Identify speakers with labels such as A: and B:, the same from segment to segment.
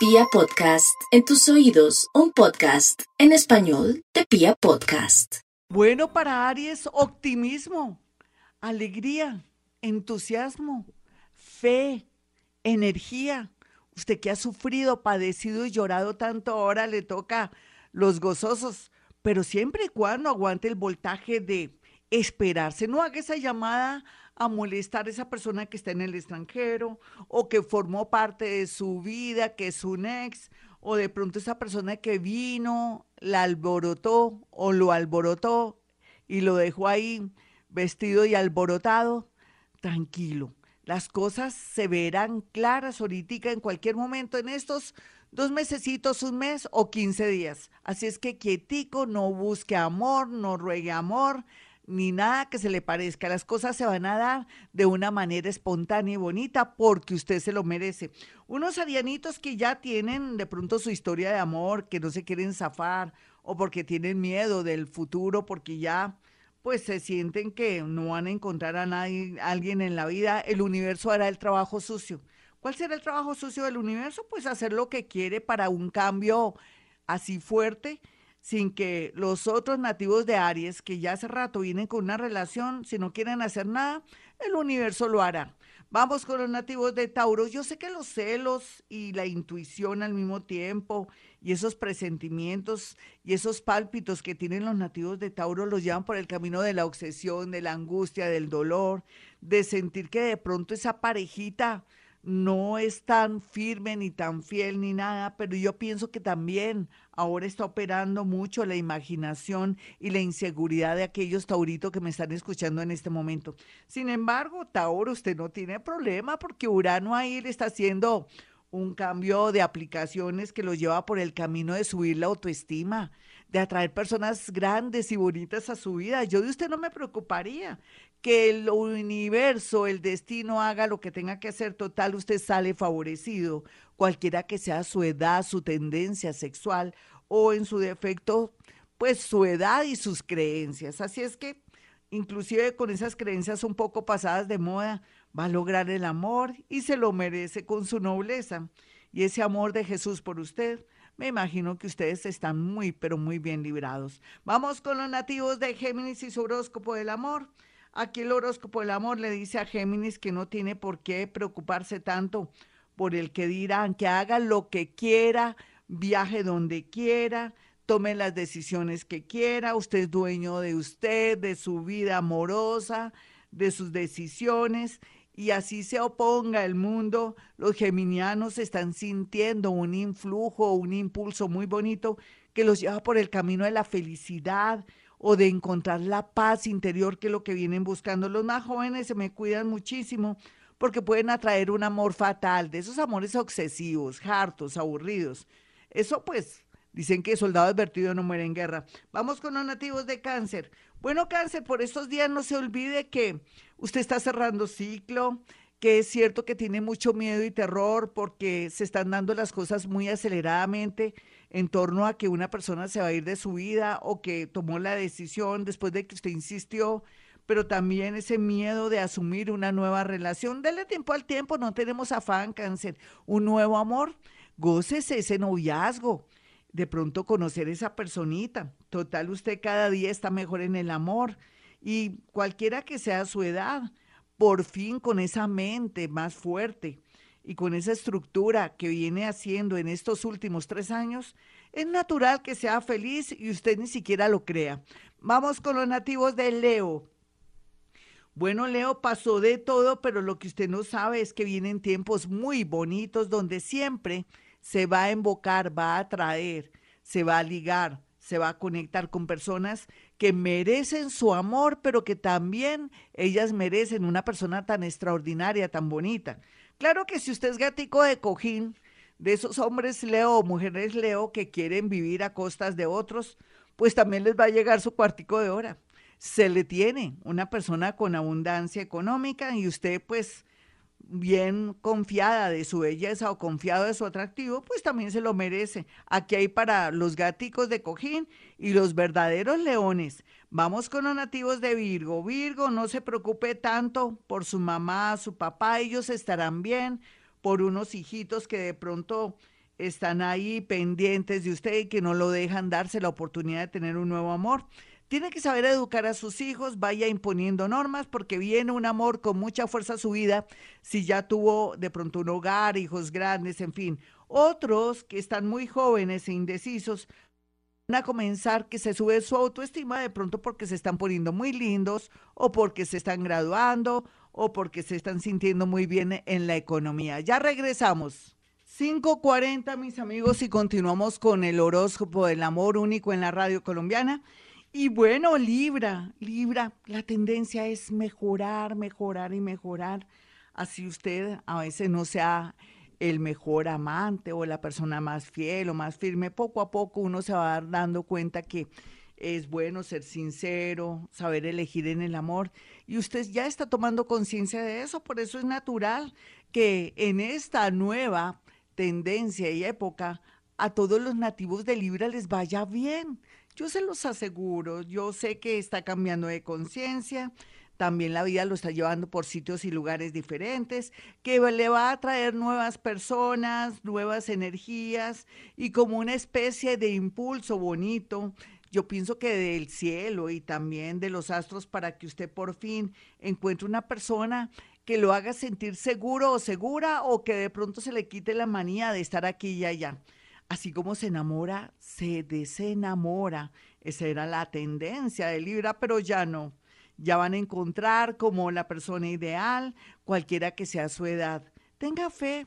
A: Pia Podcast, en tus oídos, un podcast en español de Pia Podcast.
B: Bueno, para Aries, optimismo, alegría, entusiasmo, fe, energía. Usted que ha sufrido, padecido y llorado tanto, ahora le toca los gozosos, pero siempre y cuando aguante el voltaje de esperarse. No haga esa llamada a molestar a esa persona que está en el extranjero o que formó parte de su vida, que es un ex, o de pronto esa persona que vino, la alborotó o lo alborotó y lo dejó ahí vestido y alborotado. Tranquilo, las cosas se verán claras ahorita en cualquier momento en estos dos mesecitos, un mes o quince días. Así es que quietico, no busque amor, no ruegue amor, ni nada que se le parezca. Las cosas se van a dar de una manera espontánea y bonita porque usted se lo merece. Unos arianitos que ya tienen de pronto su historia de amor, que no se quieren zafar o porque tienen miedo del futuro, porque ya pues se sienten que no van a encontrar a nadie, a alguien en la vida, el universo hará el trabajo sucio. ¿Cuál será el trabajo sucio del universo? Pues hacer lo que quiere para un cambio así fuerte sin que los otros nativos de Aries, que ya hace rato vienen con una relación, si no quieren hacer nada, el universo lo hará. Vamos con los nativos de Tauro. Yo sé que los celos y la intuición al mismo tiempo y esos presentimientos y esos pálpitos que tienen los nativos de Tauro los llevan por el camino de la obsesión, de la angustia, del dolor, de sentir que de pronto esa parejita no es tan firme ni tan fiel ni nada, pero yo pienso que también ahora está operando mucho la imaginación y la inseguridad de aquellos tauritos que me están escuchando en este momento. Sin embargo, Tauro, usted no tiene problema porque Urano ahí le está haciendo un cambio de aplicaciones que lo lleva por el camino de subir la autoestima, de atraer personas grandes y bonitas a su vida. Yo de usted no me preocuparía que el universo, el destino haga lo que tenga que hacer, total, usted sale favorecido, cualquiera que sea su edad, su tendencia sexual o en su defecto, pues su edad y sus creencias. Así es que, inclusive con esas creencias un poco pasadas de moda, va a lograr el amor y se lo merece con su nobleza. Y ese amor de Jesús por usted, me imagino que ustedes están muy, pero muy bien librados. Vamos con los nativos de Géminis y su horóscopo del amor. Aquí el horóscopo del amor le dice a Géminis que no tiene por qué preocuparse tanto por el que dirán, que haga lo que quiera, viaje donde quiera, tome las decisiones que quiera, usted es dueño de usted, de su vida amorosa, de sus decisiones, y así se oponga el mundo, los geminianos están sintiendo un influjo, un impulso muy bonito que los lleva por el camino de la felicidad, o de encontrar la paz interior que es lo que vienen buscando. Los más jóvenes se me cuidan muchísimo porque pueden atraer un amor fatal, de esos amores obsesivos, hartos, aburridos. Eso pues dicen que soldado advertido no muere en guerra. Vamos con los nativos de cáncer. Bueno, cáncer, por estos días no se olvide que usted está cerrando ciclo, que es cierto que tiene mucho miedo y terror porque se están dando las cosas muy aceleradamente en torno a que una persona se va a ir de su vida o que tomó la decisión después de que usted insistió, pero también ese miedo de asumir una nueva relación. Dele tiempo al tiempo, no tenemos afán, cáncer. Un nuevo amor, gócese ese noviazgo. De pronto conocer esa personita. Total, usted cada día está mejor en el amor. Y cualquiera que sea su edad, por fin con esa mente más fuerte y con esa estructura que viene haciendo en estos últimos tres años, es natural que sea feliz y usted ni siquiera lo crea. Vamos con los nativos de Leo. Bueno, Leo pasó de todo, pero lo que usted no sabe es que vienen tiempos muy bonitos donde siempre se va a invocar, va a atraer, se va a ligar, se va a conectar con personas que merecen su amor, pero que también ellas merecen una persona tan extraordinaria, tan bonita. Claro que si usted es gatico de cojín, de esos hombres Leo o mujeres Leo que quieren vivir a costas de otros, pues también les va a llegar su cuartico de hora. Se le tiene una persona con abundancia económica y usted pues bien confiada de su belleza o confiado de su atractivo, pues también se lo merece. Aquí hay para los gaticos de cojín y los verdaderos leones. Vamos con los nativos de Virgo. Virgo, no se preocupe tanto por su mamá, su papá, ellos estarán bien, por unos hijitos que de pronto están ahí pendientes de usted y que no lo dejan darse la oportunidad de tener un nuevo amor. Tiene que saber educar a sus hijos, vaya imponiendo normas, porque viene un amor con mucha fuerza a su vida si ya tuvo de pronto un hogar, hijos grandes, en fin. Otros que están muy jóvenes e indecisos van a comenzar que se sube su autoestima de pronto porque se están poniendo muy lindos o porque se están graduando o porque se están sintiendo muy bien en la economía. Ya regresamos. 5.40 mis amigos y continuamos con el horóscopo del amor único en la radio colombiana. Y bueno, Libra, Libra, la tendencia es mejorar, mejorar y mejorar. Así usted a veces no sea el mejor amante o la persona más fiel o más firme, poco a poco uno se va dando cuenta que es bueno ser sincero, saber elegir en el amor. Y usted ya está tomando conciencia de eso, por eso es natural que en esta nueva tendencia y época a todos los nativos de Libra les vaya bien. Yo se los aseguro, yo sé que está cambiando de conciencia, también la vida lo está llevando por sitios y lugares diferentes, que le va a traer nuevas personas, nuevas energías y como una especie de impulso bonito. Yo pienso que del cielo y también de los astros para que usted por fin encuentre una persona que lo haga sentir seguro o segura o que de pronto se le quite la manía de estar aquí y allá. Así como se enamora, se desenamora. Esa era la tendencia de Libra, pero ya no ya van a encontrar como la persona ideal, cualquiera que sea su edad. Tenga fe,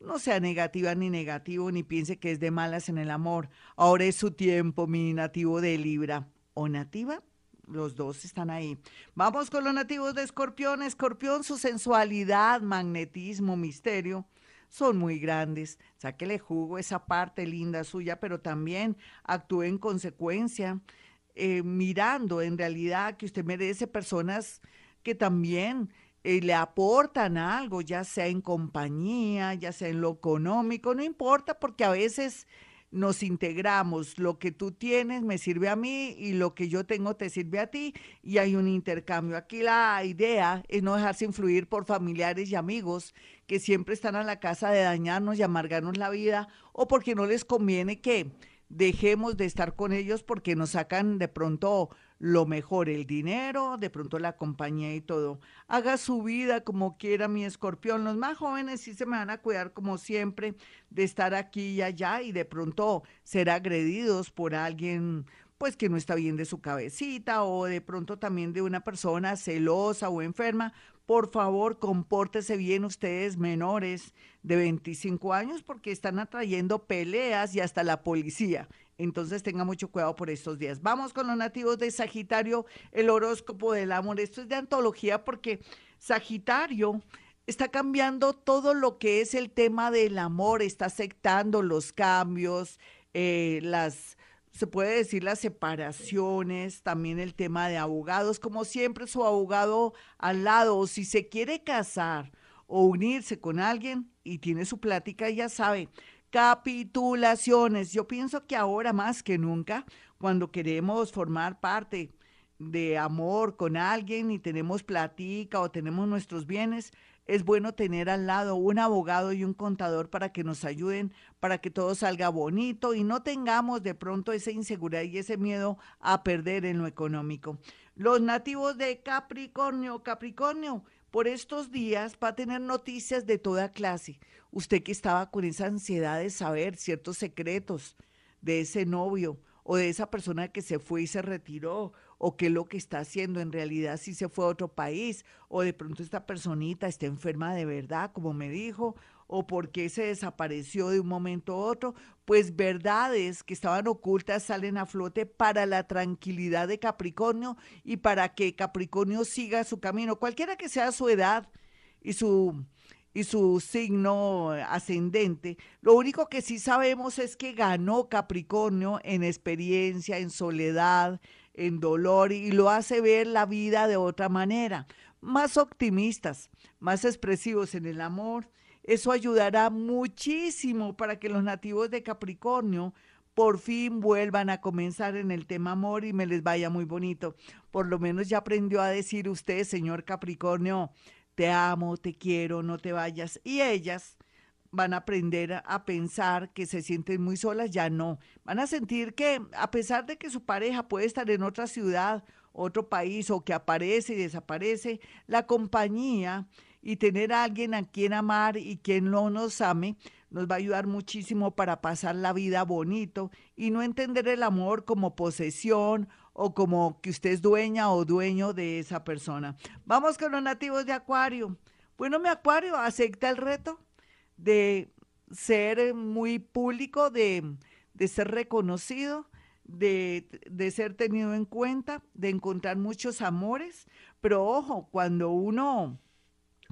B: no sea negativa ni negativo, ni piense que es de malas en el amor. Ahora es su tiempo, mi nativo de Libra. ¿O nativa? Los dos están ahí. Vamos con los nativos de Escorpión. Escorpión, su sensualidad, magnetismo, misterio son muy grandes. Sáquele jugo esa parte linda suya, pero también actúe en consecuencia. Eh, mirando en realidad que usted merece personas que también eh, le aportan algo, ya sea en compañía, ya sea en lo económico, no importa, porque a veces nos integramos, lo que tú tienes me sirve a mí y lo que yo tengo te sirve a ti y hay un intercambio. Aquí la idea es no dejarse influir por familiares y amigos que siempre están a la casa de dañarnos y amargarnos la vida o porque no les conviene que dejemos de estar con ellos porque nos sacan de pronto lo mejor, el dinero, de pronto la compañía y todo. Haga su vida como quiera mi escorpión. Los más jóvenes sí se me van a cuidar como siempre de estar aquí y allá y de pronto ser agredidos por alguien pues que no está bien de su cabecita o de pronto también de una persona celosa o enferma, por favor, compórtese bien ustedes menores de 25 años porque están atrayendo peleas y hasta la policía. Entonces tenga mucho cuidado por estos días. Vamos con los nativos de Sagitario, el horóscopo del amor. Esto es de antología porque Sagitario está cambiando todo lo que es el tema del amor, está aceptando los cambios, eh, las se puede decir las separaciones, también el tema de abogados, como siempre su abogado al lado, o si se quiere casar o unirse con alguien y tiene su plática, ya sabe, capitulaciones. Yo pienso que ahora más que nunca, cuando queremos formar parte de amor con alguien y tenemos plática o tenemos nuestros bienes, es bueno tener al lado un abogado y un contador para que nos ayuden, para que todo salga bonito y no tengamos de pronto esa inseguridad y ese miedo a perder en lo económico. Los nativos de Capricornio, Capricornio, por estos días va a tener noticias de toda clase. Usted que estaba con esa ansiedad de saber ciertos secretos de ese novio o de esa persona que se fue y se retiró o qué es lo que está haciendo en realidad si se fue a otro país o de pronto esta personita está enferma de verdad, como me dijo, o por qué se desapareció de un momento a otro, pues verdades que estaban ocultas salen a flote para la tranquilidad de Capricornio y para que Capricornio siga su camino, cualquiera que sea su edad y su y su signo ascendente. Lo único que sí sabemos es que ganó Capricornio en experiencia, en soledad, en dolor y lo hace ver la vida de otra manera. Más optimistas, más expresivos en el amor. Eso ayudará muchísimo para que los nativos de Capricornio por fin vuelvan a comenzar en el tema amor y me les vaya muy bonito. Por lo menos ya aprendió a decir usted, señor Capricornio, te amo, te quiero, no te vayas. Y ellas, van a aprender a pensar que se sienten muy solas, ya no. Van a sentir que a pesar de que su pareja puede estar en otra ciudad, otro país o que aparece y desaparece, la compañía y tener a alguien a quien amar y quien no nos ame nos va a ayudar muchísimo para pasar la vida bonito y no entender el amor como posesión o como que usted es dueña o dueño de esa persona. Vamos con los nativos de Acuario. Bueno, mi Acuario acepta el reto de ser muy público, de, de ser reconocido, de, de, ser tenido en cuenta, de encontrar muchos amores, pero ojo, cuando uno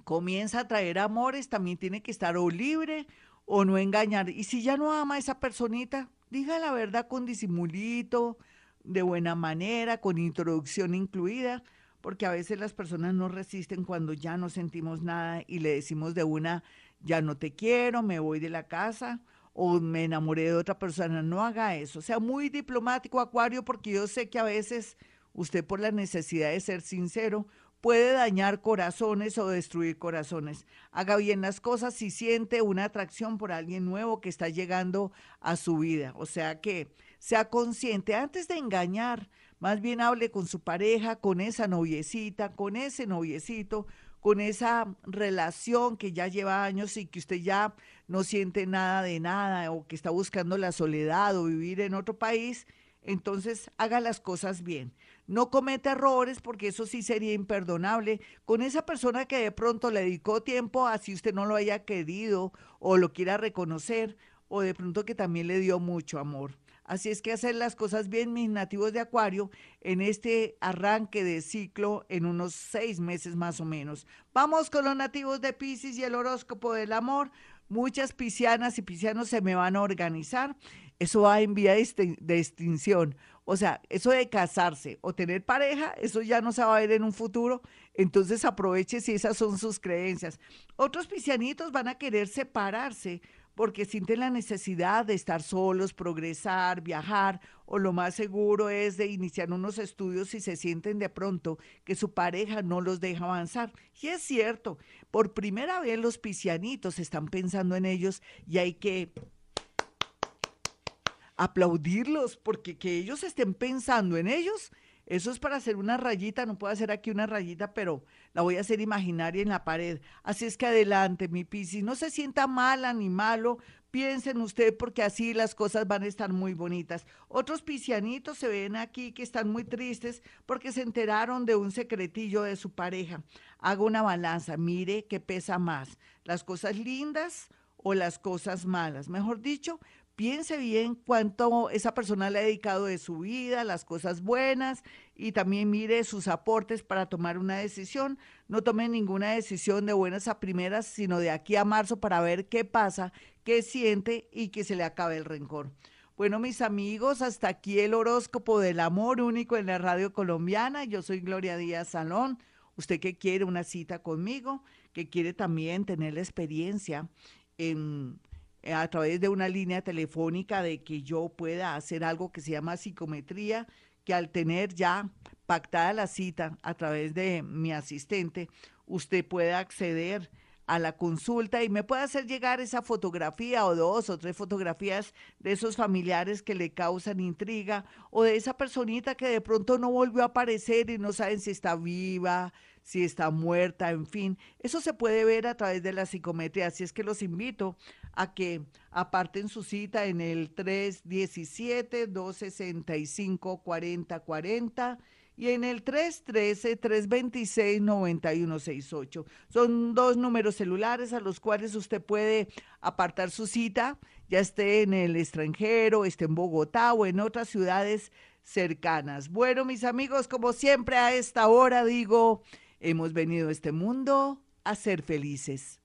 B: comienza a traer amores, también tiene que estar o libre o no engañar. Y si ya no ama a esa personita, diga la verdad con disimulito, de buena manera, con introducción incluida, porque a veces las personas no resisten cuando ya no sentimos nada y le decimos de una, ya no te quiero, me voy de la casa o me enamoré de otra persona. No haga eso. Sea muy diplomático, Acuario, porque yo sé que a veces usted por la necesidad de ser sincero puede dañar corazones o destruir corazones. Haga bien las cosas si siente una atracción por alguien nuevo que está llegando a su vida. O sea que sea consciente antes de engañar. Más bien hable con su pareja, con esa noviecita, con ese noviecito, con esa relación que ya lleva años y que usted ya no siente nada de nada o que está buscando la soledad o vivir en otro país, entonces haga las cosas bien. No cometa errores porque eso sí sería imperdonable con esa persona que de pronto le dedicó tiempo así usted no lo haya querido o lo quiera reconocer o de pronto que también le dio mucho amor. Así es que hacer las cosas bien, mis nativos de Acuario, en este arranque de ciclo en unos seis meses más o menos. Vamos con los nativos de Pisces y el horóscopo del amor. Muchas piscianas y piscianos se me van a organizar. Eso va en vía de extinción. O sea, eso de casarse o tener pareja, eso ya no se va a ver en un futuro. Entonces aproveche si esas son sus creencias. Otros piscianitos van a querer separarse porque sienten la necesidad de estar solos, progresar, viajar, o lo más seguro es de iniciar unos estudios si se sienten de pronto que su pareja no los deja avanzar. Y es cierto, por primera vez los piscianitos están pensando en ellos y hay que aplaudirlos, porque que ellos estén pensando en ellos eso es para hacer una rayita, no puedo hacer aquí una rayita, pero la voy a hacer imaginaria en la pared. Así es que adelante, mi Piscis, no se sienta mala ni malo, piensen usted porque así las cosas van a estar muy bonitas. Otros piscianitos se ven aquí que están muy tristes porque se enteraron de un secretillo de su pareja. Haga una balanza, mire qué pesa más, las cosas lindas o las cosas malas. Mejor dicho, piense bien cuánto esa persona le ha dedicado de su vida, las cosas buenas y también mire sus aportes para tomar una decisión. No tome ninguna decisión de buenas a primeras, sino de aquí a marzo para ver qué pasa, qué siente y que se le acabe el rencor. Bueno, mis amigos, hasta aquí el horóscopo del amor único en la radio colombiana. Yo soy Gloria Díaz Salón. Usted que quiere una cita conmigo, que quiere también tener la experiencia en a través de una línea telefónica de que yo pueda hacer algo que se llama psicometría, que al tener ya pactada la cita a través de mi asistente, usted pueda acceder a la consulta y me puede hacer llegar esa fotografía o dos o tres fotografías de esos familiares que le causan intriga o de esa personita que de pronto no volvió a aparecer y no saben si está viva, si está muerta, en fin. Eso se puede ver a través de la psicometría, así es que los invito a que aparten su cita en el 317-265-4040 y en el 313-326-9168. Son dos números celulares a los cuales usted puede apartar su cita, ya esté en el extranjero, esté en Bogotá o en otras ciudades cercanas. Bueno, mis amigos, como siempre a esta hora digo, hemos venido a este mundo a ser felices.